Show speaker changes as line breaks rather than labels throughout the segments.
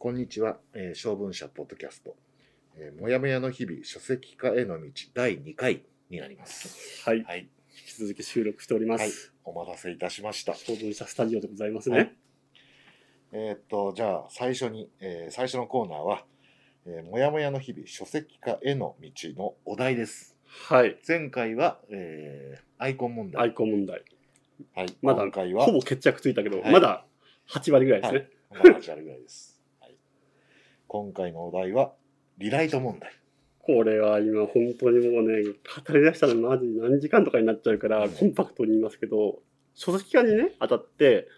こんにちは、えー、小文社ポッドキャスト、えー、もやもやの日々書籍化への道第2回になります。
はい。
はい。
引き続き収録しております。
はい。お待たせいたしました。
小文社スタジオでございますね。
はいえーっと、じゃあ最初に、えー最初のコーナーは、えーもやもやの日々書籍化への道のお題です。
はい。
前回は、えーアイコン問題。
アイコン問題。
はい。
まだ
今回は、
ほぼ決着ついたけど、
はい
まだ8割ぐらいですね。
まだ8割ぐらいです。はい、今回のお題は、リライト問題。
これは今本当にもうね、語り出したらマジ何時間とかになっちゃうから、
うん
コンパクトに言いますけど、書籍化にね、当たって、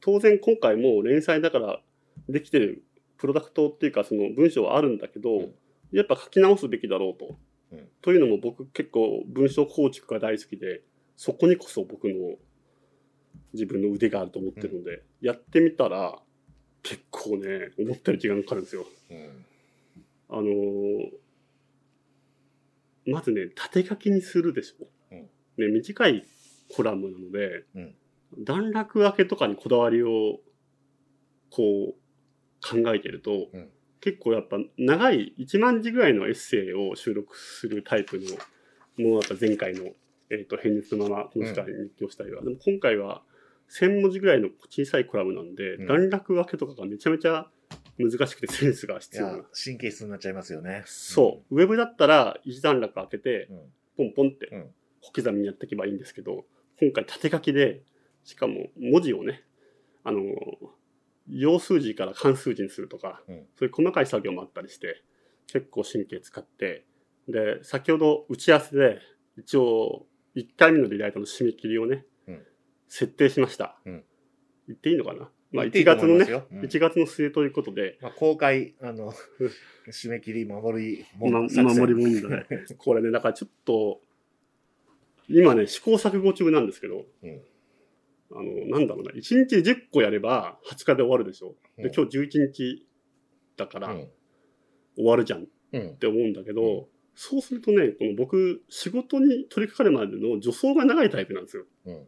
当然今回もう連載だからできてるプロダクトっていうかその文章はあるんだけど、
うん
やっぱ書き直すべきだろうと。
うん
というのも僕結構文章構築が大好きで、そこにこそ僕の自分の腕があると思ってるので、やってみたら結構ね、思ったより時間かかるんですよ。
うん。
あのーまずね、縦書きにするでしょ。
うん
ね、短いコラムなので、
うん
段落分けとかにこだわりをこう考えてると、
うん
結構やっぱ長い1万字ぐらいのエッセイを収録するタイプのものだった前回の、えー、と平日のままこの世界に日記をしたりは、でも今回は1000文字ぐらいの小さいコラムなんで、
うん。
段落分けとかがめちゃめちゃ難しくてセンスが
い
必要な。
や、神経質になっちゃいますよね。
そう、ウェブだったら一段落開けて
う、ん。
ポンポンって
うん。
小刻みにやっていけばいいんですけど、今回縦書きで、しかも文字をね、あの、要数字から漢数字にするとか、
うん。
そういう細かい作業もあったりして、結構神経使って、で、先ほど打ち合わせで、一応、1回目のリライトの締め切りをね、
うん
設定しました。
うん
言っていいのかな？まあ1
言っていいと
月のね
思います、ようん
1月の末ということで、
まあ、公開、あの、締め切り守りも
ま、守り問題。これね、だからちょっと、今ね、試行錯誤中なんですけど、
うん
あの、なんだろうな、1日10個やれば20日で終わるでしょ？で、今日11日だから
うん
終わるじゃんっ
うん。
て思うんだけど、
うん
そうするとね、この僕、仕事に取り掛かるまでの助走が長いタイプなんですよ。
うん。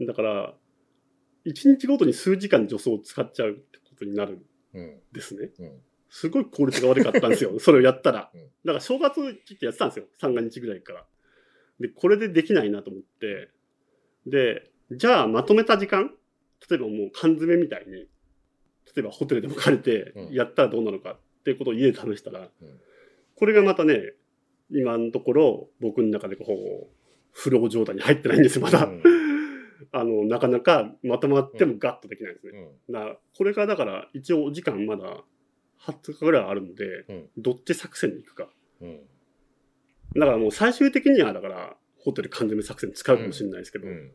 だから、1日ごとに数時間助走を使っちゃうってことになるん
うん。
ですね。
うん。
すごい効率が悪かったんですよ。それをやったら。
うん
だから正月切ってやってたんですよ。三が日ぐらいから。で、これでできないなと思って。で、じゃあまとめた時間？例えばもう缶詰みたいに、例えばホテルでも借りて
うん
やったらどうなのかっていうことを家で試したら、
うん
これがまたね、今のところ僕の中でこう、フロー状態に入ってないんですよ、まだ。
うん
あの、なかなかまとまってもガッとできないですね。
うん。
だからこれがだから一応お時間まだ20日ぐらいあるので、
うん
どっち作戦に行くか。
うん。
だからもう最終的にはだからホテル缶詰作戦使うかもしれないですけど、
うん。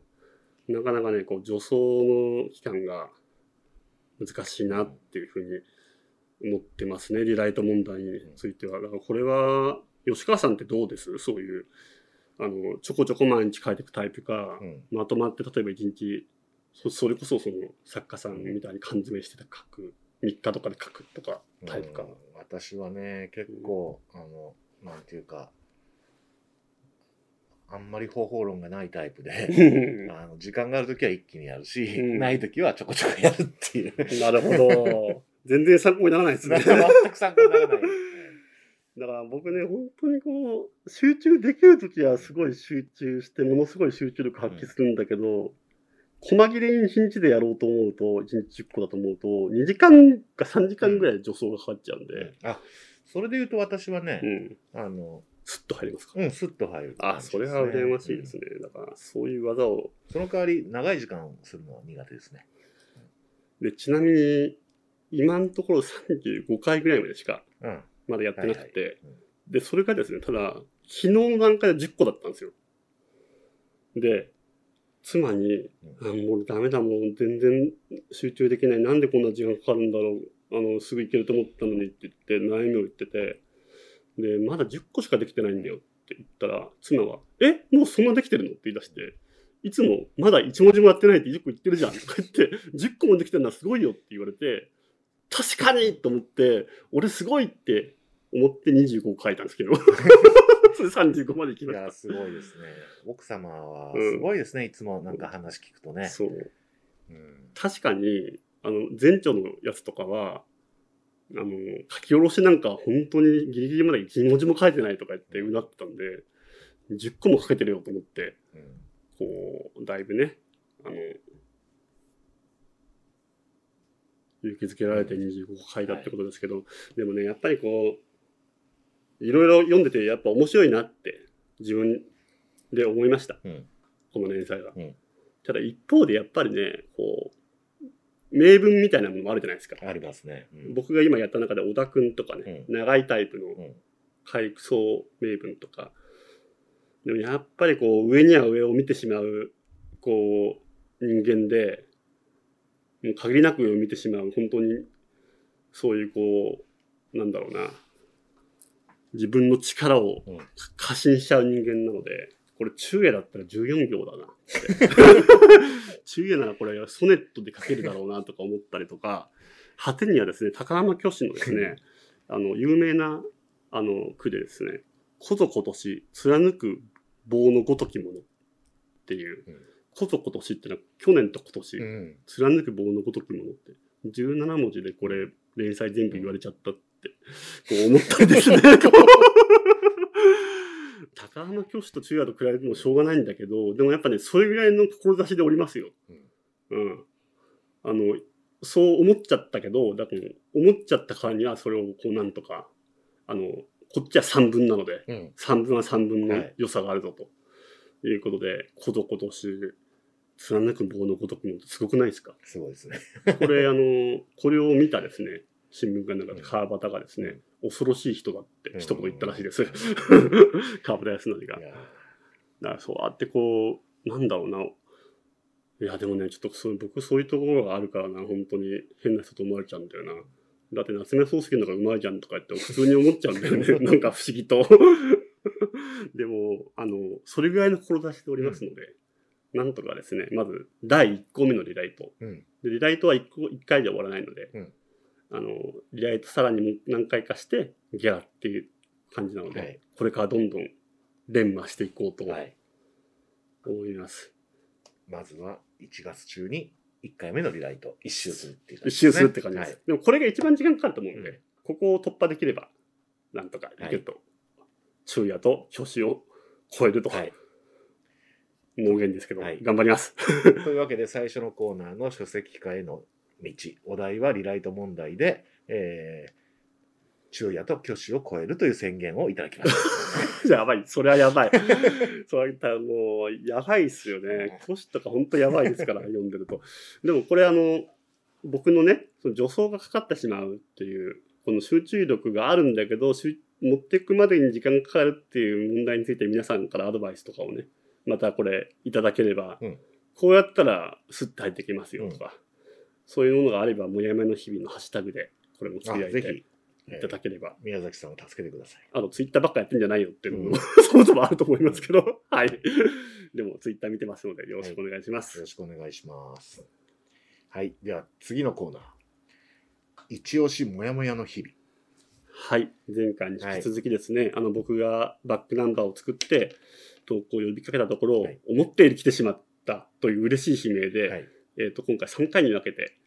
なかなかね、こう助走の期間が難しいなっていうふうに思ってますね、リライト問題については。だからこれは、吉川さんってどうです？そういう、あの、ちょこちょこ毎日書いていくタイプか、
うん。
まとまって例えば一日そそれこそその作家さんみたいに缶詰してた書く3日とかで書くとかタイプか
うん私はね、結構、あの、なんていうか、あんまり方法論がないタイプで、あの時間があるときは一気にやるし、
うん
ないときはちょこちょこやるっていう。
なるほど全然参考にならないですね
全く参考にならない。
だから僕ね本当にこう集中できる時はすごい集中してものすごい集中力発揮するんだけど、細切れに1日でやろうと思うと1日10個だと思うと2時間か3時間ぐらい助走がかかっちゃうんで、
あ、それで言うと私はね
う、ん、
あの、
スッと入りますか、
うん、スッと入る、
あそれは羨ましいです
ね。
ね、だからそういう技を。
その代わり、長い時間するのは苦手ですね。
でちなみに今のところ35回ぐらいまでしか
うん。
まだやってなくて、
はいはい。
でそれがですねただ昨日の段階で10個だったんですよ。で妻に「あもうダメだもう全然集中できない。なんでこんな時間かかるんだろう。あのすぐ行けると思ったのに」って言って悩みを言ってて。でまだ10個しかできてないんだよ。って言ったら妻は「えもうそんなできてるの?」って言い出して。いつもまだ1文字もやってないって10個言ってるじゃん。とか言って10個もできてるのはすごいよって言われて確かにと思って俺すごいって思って25書いたんですけど。それ35まで行き
いや、
まし
すごいですね。奥様は
うん
すごいですね、いつもなんか話聞くと
た、
ね。
そう。
うん。
確かにあの前著のやつとかはあの、書き下ろしなんか本当にギリギリまで一文字も書いてないとか言ってうなってたんで、10個も書けてるよと思って、
うん。
こう、だいぶね、あの、勇気づけられて25個書いたってことですけど、でもね、やっぱりこう、いろいろ読んでてやっぱ面白いなって自分で思いました。
うん
この連載が。
うん
ただ一方でやっぱりね、こう、名文みたいなものもあるじゃないですか。
ありますね。うん
僕が今やった中で小田くんとかね、長いタイプの
うん
回想名文とか、でもやっぱりこう上には上を見てしまう、こう人間で、もう限りなく上を見てしまう、本当にそういうこう、なんだろうな、自分の力を
うん。
過信しちゃう人間なので、これ中英だったら14行だな。中英ならこれソネットで書けるだろうなとか思ったりとか、果てにはですね、高浜虚子のですね、あの、有名な、あの、句でですね、こぞことし、貫く棒のごときものっていう
うん、
こぞことしってのは去年と今年、
うん。
貫く棒のごときものって、17文字でこれ、連載全部言われちゃったこう思ったりですね。高浜虚子と中也と比べてもしょうがないんだけど、でもやっぱね、それぐらいの志でおりますよ。うん。あの、そう思っちゃったけど、だから思っちゃったからにはそれをこうなんとか、あの、こっちは三分なので、
うん
三分は三分の
はい
良さがあるぞということで、こぞことし、貫く棒のごとくのってすごくないですか？
すごいですね。
これ、あの、これを見たですね、新聞がなんか
うん
川端がですね、恐ろしい人だって一言言ったらしいです。川端康成が。だからそうやってこう、なんだろうな。いや、でもね、ちょっとそう僕そういうところがあるからな、本当に変な人と思われちゃうんだよな。だって夏目漱石の方がうまいじゃんとか言って普通に思っちゃうんだよね。なんか不思議と。でも、あの、それぐらいの志でおりますので、なんとかですね、まず第1項目のリライト。
うん
でリライトは 1, 個1回で終わらないので、
うん
あの、リライトさらにもう何回かして、ギャラっていう感じなので、
はい
これからどんどん連磨していこうと
はい。
思います。
まずは1月中に1回目のリライト、一周するっていう感
一
じですね、
周するって感じです。でもこれが一番時間かかると思うので、
うん
ここを突破できれば、なんとかいけると。昼夜と虚子を超えると、
はい。はい。
盲言ですけど、
はい
頑張ります。
というわけで最初のコーナーの書籍化への道、お題はリライト問題で、えー、昼夜と虚子を超えるという宣言をいただきました。
やばい。それはやばい。そういったもう、やばいっすよね。虚子とか本当やばいですから、読んでると。でもこれあの、僕のね、その助走がかかってしまうっていう、この集中力があるんだけど、集持っていくまでに時間がかかるっていう問題について皆さんからアドバイスとかをね、またこれいただければ、
うん
こうやったらスッと入ってきますよとか、そういうものがあれば、もやめの日々のハッシュタグでこれもつぶやいて
あぜひ、
いただければ。
宮崎さんを助けてください。
あの、ツイッターばっかやってんじゃないよっていうのも、
うん
そもそもあると思いますけど、はい。でも、ツイッター見てますので、よろしくお願いします。
よろしくお願いします。はい。では次のコーナー。一押しもやもやの日々。
はい。前回に引き続きですね、あの、僕がバックナンバーを作って、投稿を呼びかけたところ、
はい
思ったより来てしまったという嬉しい悲鳴で、
はい。
えっ、と、今回3回に分けて
うん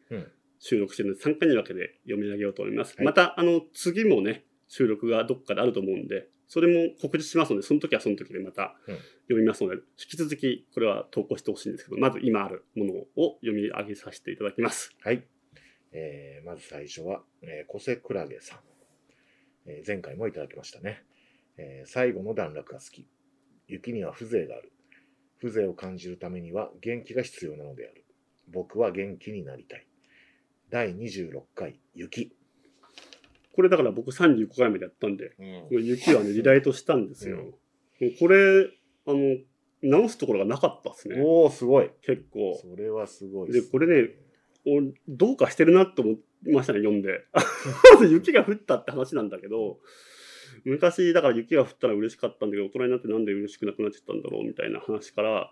収録してるので、3回に分けて読み上げようと思います。
はい
また、あの、次もね、収録がどっかであると思うんで、それも告知しますので、その時はその時でまた
うん
読みますので、引き続きこれは投稿してほしいんですけど、まず今あるものを読み上げさせていただきます。
はい。えーまず最初は、えー、コセクラゲさん。えー前回もいただきましたね。えー最後の段落が好き。雪には風情がある。風情を感じるためには元気が必要なのである。僕は元気になりたい。第26回、雪。
これだから僕35回目でやったんで、
うん
これ雪はね、リライトしたんですよ。これ、あの、直すところがなかったですね。
おー、すごい。
結構。
それはすごい
でこれね、おどうかしてるなって思いましたね、読んで。雪が降ったって話なんだけど、昔、だから雪が降ったら嬉しかったんだけど、大人になってなんで嬉しくなくなっちゃったんだろうみたいな話から、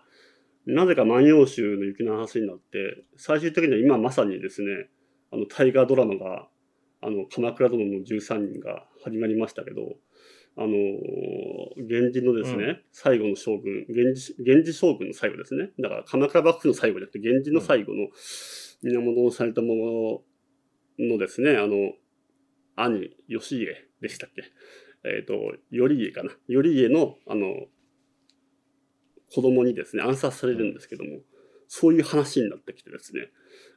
なぜか万葉集の雪の話になって、最終的には今まさにですね、あの、大河ドラマが、あの、鎌倉殿の13人が始まりましたけど、あのー源氏のですね、
うん
最後の将軍、源氏、源氏将軍の最後ですね。だから鎌倉幕府の最後じゃなくて、源氏の最後の源実朝のですね、あの、兄、義家でしたっけ？えっ、と、頼家かな？頼家の、あの、子供にですね、暗殺されるんですけども、そういう話になってきてですね、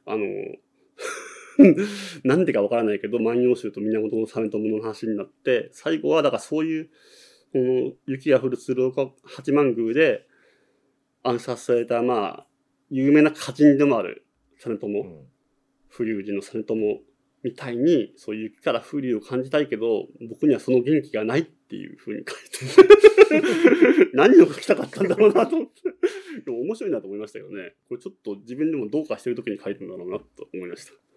あの、なんでかわからないけど、万葉集と源実朝の話になって、最後は、だからそういう、この雪が降る鶴岡八幡宮で暗殺された、まあ、有名な歌人でもある実朝、
うん
風流寺の実朝みたいに、そういう雪から風流を感じたいけど、僕にはその元気がないっていう風に書いて 何を書きたかったんだろうなと思って。でも面白いなと思いましたよね。これちょっと自分でもどうかしてる時に書いてるんだろうなと思いました。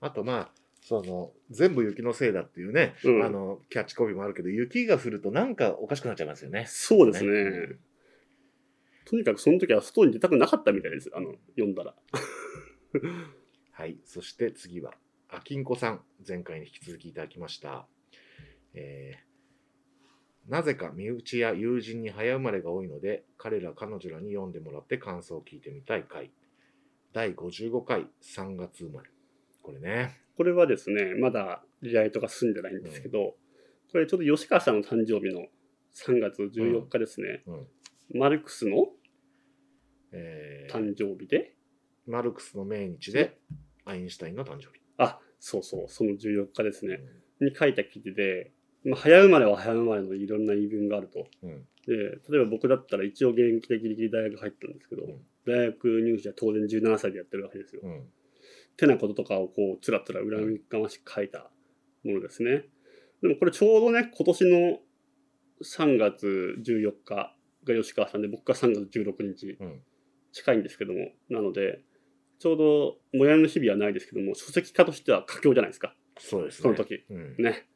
あとまあその全部雪のせいだっていうね、
うん
あのキャッチコピーもあるけど雪が降るとなんかおかしくなっちゃいますよね。
そうですね。とにかくその時は外に出たくなかったみたいです。あの、読んだら。
はい。そして次は、あきんこさん。前回に引き続きいただきました。えーなぜか身内や友人に早生まれが多いので、彼ら彼女らに読んでもらって感想を聞いてみたい回。第55回3月生まれ。これね。
これはですね、まだリライトが済んでないんですけど、これちょっと吉川さんの誕生日の3月14日ですね、
うん。
マルクスの
えー
誕生日で、
マルクスの命日で、アインシュタインの誕生日。
あ、そうそう、その14日ですね、
う
に書いた記事で、まあ、早生まれは早生まれのいろんな言い分があると。
ん。うん。
で、例えば僕だったら一応現役でギリギリ大学入ったんですけど、
うん
大学入試は当然17歳でやってるわけですよ。
うん。
てなこととかをこう、つらつら恨みがましく書いたものですね。でもこれちょうどね、今年の3月14日が吉川さんで、僕が3月16日
うん。
近いんですけども、なので、ちょうど、もやの日々はないですけども、書籍化としては佳境じゃないですか。
そうですね。
その時。
うん。
ね。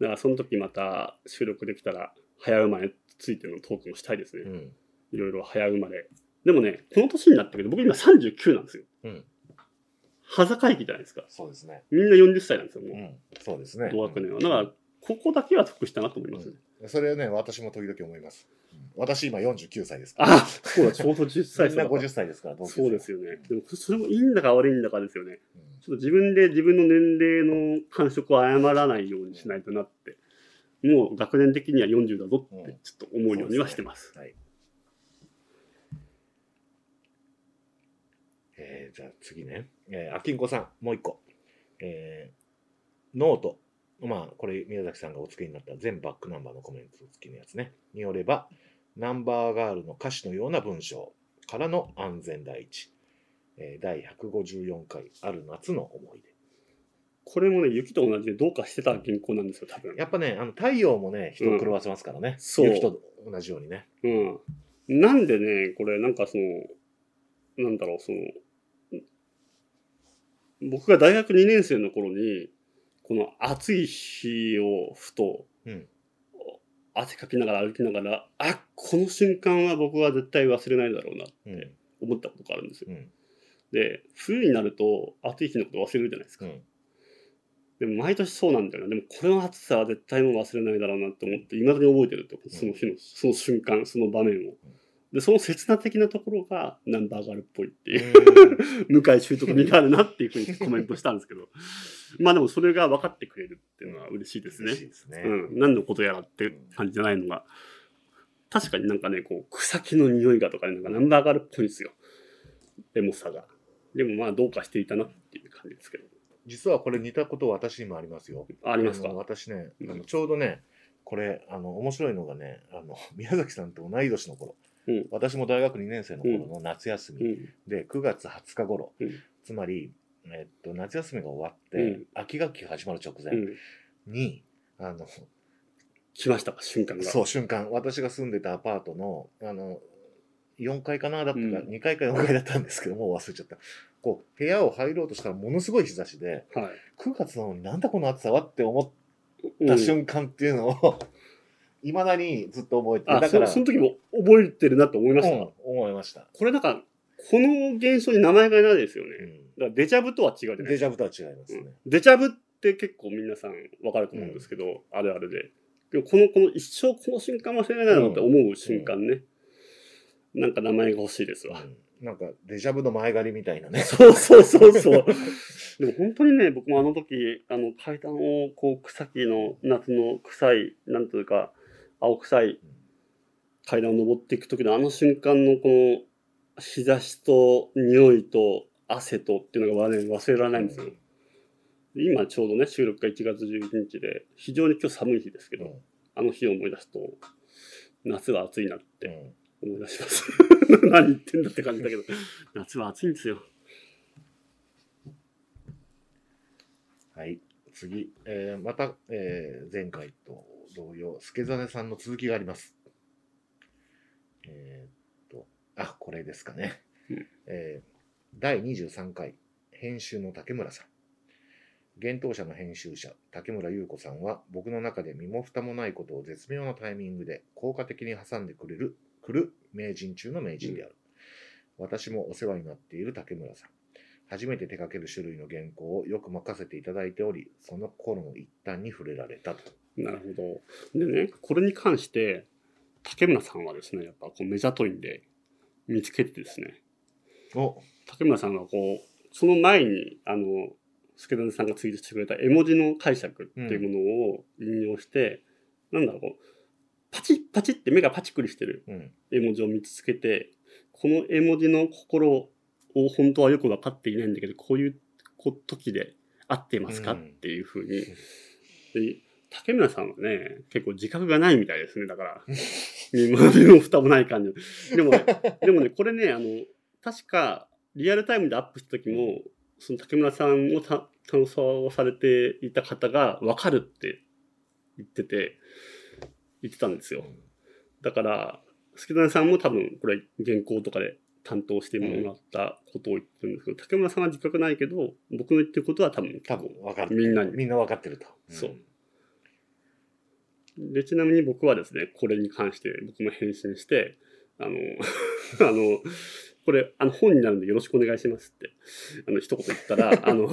だからその時また収録できたら、早生まれについてのトークもしたいですね。
うん。
いろいろ早生まれ。でもね、この年になったけど、僕今39なんですよ。
うん。
端境期じゃないですか。
そうですね。
みんな40歳なんですよ、もう。
うん。そうですね。
同学年は。だから、ここだけは得したなと思いますね。
それはね、私も時々思います。私今49歳ですから。
あそうだ、ちょうど10歳
みんな
そうだ
50歳ですから、
そうですよね。でも、それもいいんだか悪いんだかですよね。
うん
ちょっと自分で自分の年齢の感触を誤らないようにしないとなって、もう学年的には40だぞって、ちょっと思うようにはしてます。
はい。えーじゃあ次ね。えー、あきんこさん、もう一個。えーノート。まあ、これ、宮崎さんがお付けになった全バックナンバーのコメント付きのやつね。によれば、ナンバーガールの歌詞のような文章からの安全第一。えー第154回、ある夏の思い出。
これもね、雪と同じでどうかしてた原稿なんですよ、多分。
やっぱね、あの太陽もね、人を狂わせますからね。
そう
雪と同じようにね。
うん。なんでね、これなんかその、なんだろう、その、僕が大学2年生の頃に、この暑い日をふと、
うん。
汗かきながら歩きながら、あ、この瞬間は僕は絶対忘れないだろうなって
うん。
思ったことがあるんですよ。
うん。
で、冬になると暑い日のこと忘れるじゃないですか。
うん。
でも毎年そうなんだよな。でもこれの暑さは絶対もう忘れないだろうなって思って、未だに覚えてると、その日の、その瞬間、その場面を。で、その切な的なところがナンバーガールっぽいっていう、向井修徳味があるなっていうふうにコメントしたんですけど、まあでもそれが分かってくれるっていうのは嬉しいですね
嬉し。いですね。
うん。何のことやらって感じじゃないのが。確かになんかね、こう、草木の匂いがとかね、なんかナンバーガールっぽいんですよ。エモさが。でもまあどうかしていたなっていう感じですけど。
実はこれ似たこと私にもありますよ。
ありますか？
私ね、
うん
あのちょうどね、これ、あの、面白いのがね、あの、宮崎さんと同い年の頃、
うん
私も大学2年生の頃の夏休み、
うん。
で、9月20日頃、
うん
つまり、えっと、夏休みが終わって、
うん
秋学期が始まる直前
うん。
に、あの、
来ましたか、瞬間が。
そう、瞬間、私が住んでたアパートの、あの、4階かなだったか、
うん
2階か4階だったんですけど、もう忘れちゃった。こう、部屋を入ろうとしたらものすごい日差しで、
はい。
9月なのになんだこの暑さはって思っ
うん
た瞬間っていうのを、いまだにずっと覚えてる
あ
だから、
そその時も覚えてるなと思いました。
うん思いました。
これなんか、この現象に名前がないですよね。
うん
だからデジャブとは違うじゃないですか。
デジャブとは違いますね。
うんデジャブって結構皆さんわかると思うんですけど、あるあるで。でもこの、この一生この瞬間忘れないだろうって思う瞬間ね。なんか名前が欲しいですわ。
うんなんかデジャブの前借りみたいなね。
そうそうそうそう。でも本当にね、僕もあの時、あの階段をこう草木の夏の臭い、なんというか、青臭い階段を登っていく時のあの瞬間のこの日差しと匂いと汗とっていうのが、ね、忘れられないんですよ。今ちょうどね、収録が1月11日で、非常に今日寒い日ですけど、
うん
あの日を思い出すと、夏は暑いなっ
う
て
ん
思い出します。何言ってんだって感じだけど、夏は暑いんですよ。
はい。次、えーまた、えー前回と同様、助真さんの続きがあります。えーっと、あ、これですかね。
うん
えー第23回、編集の竹村さん。幻冬者の編集者、竹村優子さんは、僕の中で身も蓋もないことを絶妙なタイミングで効果的に挟んでくれる、くる名人中の名人である。私もお世話になっている竹村さん。初めて手掛ける種類の原稿をよく任せていただいており、その頃の一端に触れられたと。
なるほど。でね、これに関して、竹村さんはですね、やっぱこう目ざといんで、見つけてですね、
お
竹村さんがこう、その前に、あの、助田さんがツイートしてくれた絵文字の解釈っていうものを引用して、なんだろう、こうパチッパチッって目がパチクリしてる
うん。
絵文字を見つけて、この絵文字の心を本当はよく分かっていないんだけど、こういうこ時で合ってますか、
うん
っていうふうに。で竹村さんはね、結構自覚がないみたいですね、だから。身も蓋もない感じ。でも、でもね、これね、あの、確か、リアルタイムでアップした時も、その竹村さんをた担当されていた方が分かるって言ってて、言ってたんですよ。だから、助田さんも多分これ原稿とかで担当してもらったことを言ってるんですけど、竹村さんは自覚ないけど、僕の言ってることは多分
多分分かる。
みんなに
みんな分かってると。
そうで、ちなみに僕はですね、これに関して僕も返信して、あの、あの、これ、あの、本になるんでよろしくお願いしますって、あの、一言言ったら、あの、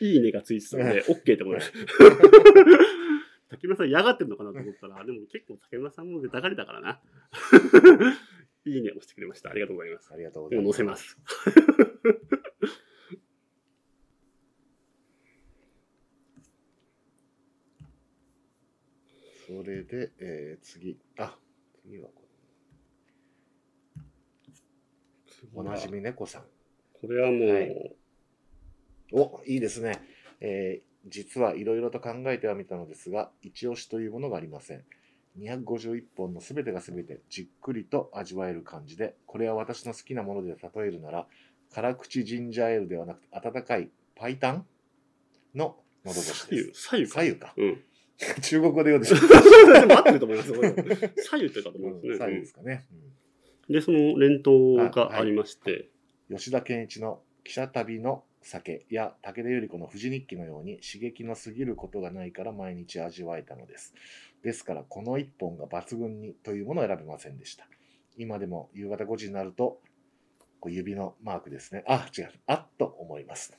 いいねがついてたので、OK ってことです。竹村さん嫌がってるのかなと思ったら、でも結構竹村さんも出たがりだからな。いいねをしてくれました。ありがとうございます。
ありがとうござい
もう
ます。
載せます。
それで、えー次。あ、次はこれ。おなじみ猫さん。
これはもう、
はいお、いいですね。えー実はいろいろと考えてはみたのですが、一押しというものがありません。251本のすべてがすべてじっくりと味わえる感じで、これは私の好きなもので例えるなら、辛口ジンジャーエールではなくて、温かいパイタンの喉越し
左右、
です。
左右か。
左右か。
うん。
中国語で言うでしょ。
待ってると思います。左右ってたと思うんですね。
左右ですかね。
で、その連投がありまして、
うん吉田健一の記者旅の酒や武田百合子の富士日記のように刺激の過ぎることがないから毎日味わえたのです。ですからこの一本が抜群にというものを選べませんでした。今でも夕方5時になるとこう指のマークですね。あ、違う。あっと思います。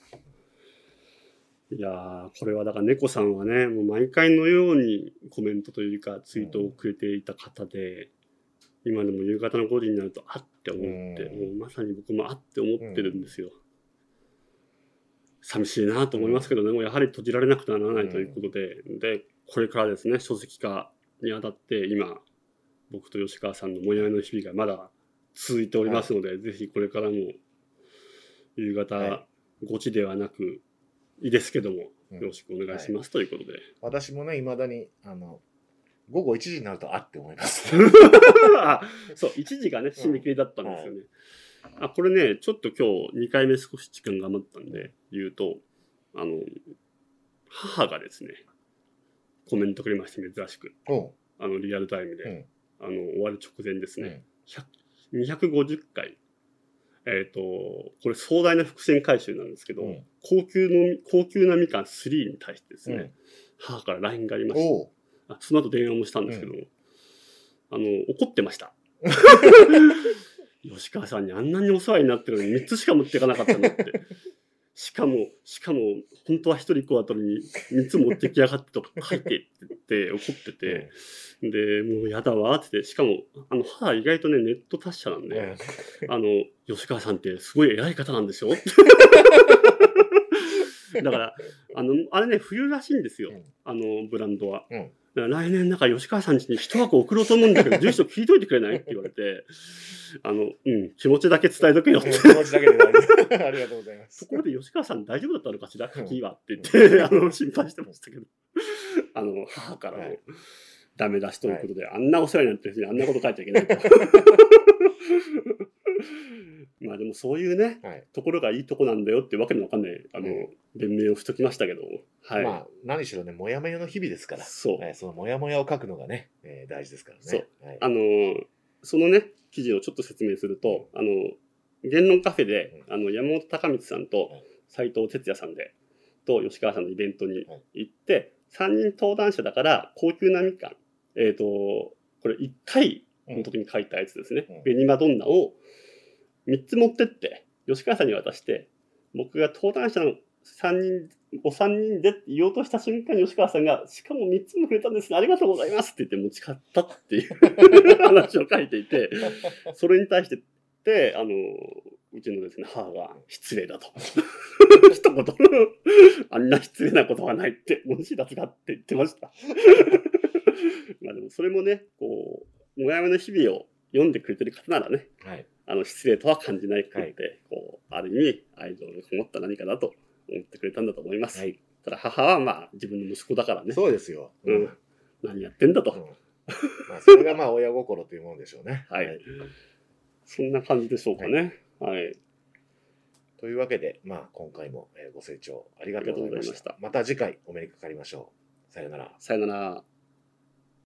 いやー、これはだから猫さんはね、もう毎回のようにコメントというかツイートをくれていた方で、今でも夕方の5時になるとあって思って、
うん。
もうまさに僕もあって思ってるんですよ。寂しいなと思いますけどね、もうやはり閉じられなくてはならないということで、で、これからですね、書籍化にあたって今、僕と吉川さんのもやいの日々がまだ続いておりますので、ぜひこれからも夕方
は
5時ではなく、いいですけども、
うん。
よろしくお願いしますということで。
私もね、いまだにあの午後1時になるとあって思います。
あそう、1時がね、締め切りだったんですよね。あ、これね、ちょっと今日2回目少し時間が余ったんで言うと、あの、母がですね、コメントくれまして珍しく、
おう。
あの、リアルタイムで、
うん。
あの、終わる直前ですね、
うん。
100 250回、えっ、と、これ壮大な伏線回収なんですけど、
うん
高級の、高級なみかん3に対してですね、
うん
母から LINE がありまして、
おう
あその後電話もしたんですけど、あの、怒ってました。吉川さんにあんなにお世話になってるのに3つしか持っていかなかったのって。しかも、しかも、本当は1人1個あたりに3つ持ってきやがってとか書いてって怒ってて、で、もうやだわってて、しかも、あの、母意外とね、ネット達者なんで、
うん
あの、吉川さんってすごい偉い方なんですよ。だから、あの、あれね、冬らしいんですよ。
うん
あの、ブランドは。
うん
来年、なんか吉川さん家に一箱送ろうと思うんだけど、住所聞いといてくれない？って言われて、あの、うん、気持ちだけ伝えとけよって。
気持ちだけで ありがとうございます。
ところで吉川さん大丈夫だったのかしら？鍵はって言って、あの、心配してましたけど。あの、母から
はい。
も、ダメ出しということで、あんなお世話になってる人にあんなこと書いちゃいけないと。まあでもそういうね、
はい。
ところがいいとこなんだよってわけのわかんない、あの、
うん。
弁明をしときましたけど、はい。
まあ何しろねもやもやの日々ですから。
そう。
はいそのもやもやを書くのがね、えー大事ですからね。
そう。
はい。
あの、そのね、記事をちょっと説明すると、あの、言論カフェで、あの、山本隆光さんと
はい
斉藤哲也さんで、と吉川さんのイベントに
はい。
行って、3人登壇者だから高級なみかん、えっ、と、これ1回の時に書いたやつですね。
うん。
ベニマドンナを3つ持ってって、吉川さんに渡して、僕が登壇者の3人、お三人でって言おうとした瞬間に吉川さんが、しかも3つもくれたんですね、ありがとうございますって言って持ち帰ったっていう 話を書いていて、それに対してって、あの、うちのですね、母が失礼だと。一言。あんな失礼なことはないって、問題脱がって言ってました。まあでもそれもね、こう、もやもやの日々を読んでくれてる方ならね、
はい
あの失礼とは感じないくて、こう、ある意味、愛情のこもった何かだと思ってくれたんだと思います。
はい
ただ母はまあ自分の息子だからね、
そうですよ、
うん何やってんだと。
うんまあ、それがまあ親心というものでしょうね。
はいそんな感じでしょうかね。はい。
というわけで、まあ、今回もえーご清聴ありがとうございました。
ありがとうございました
また次回お目にかかりましょう。さよなら。
さよなら。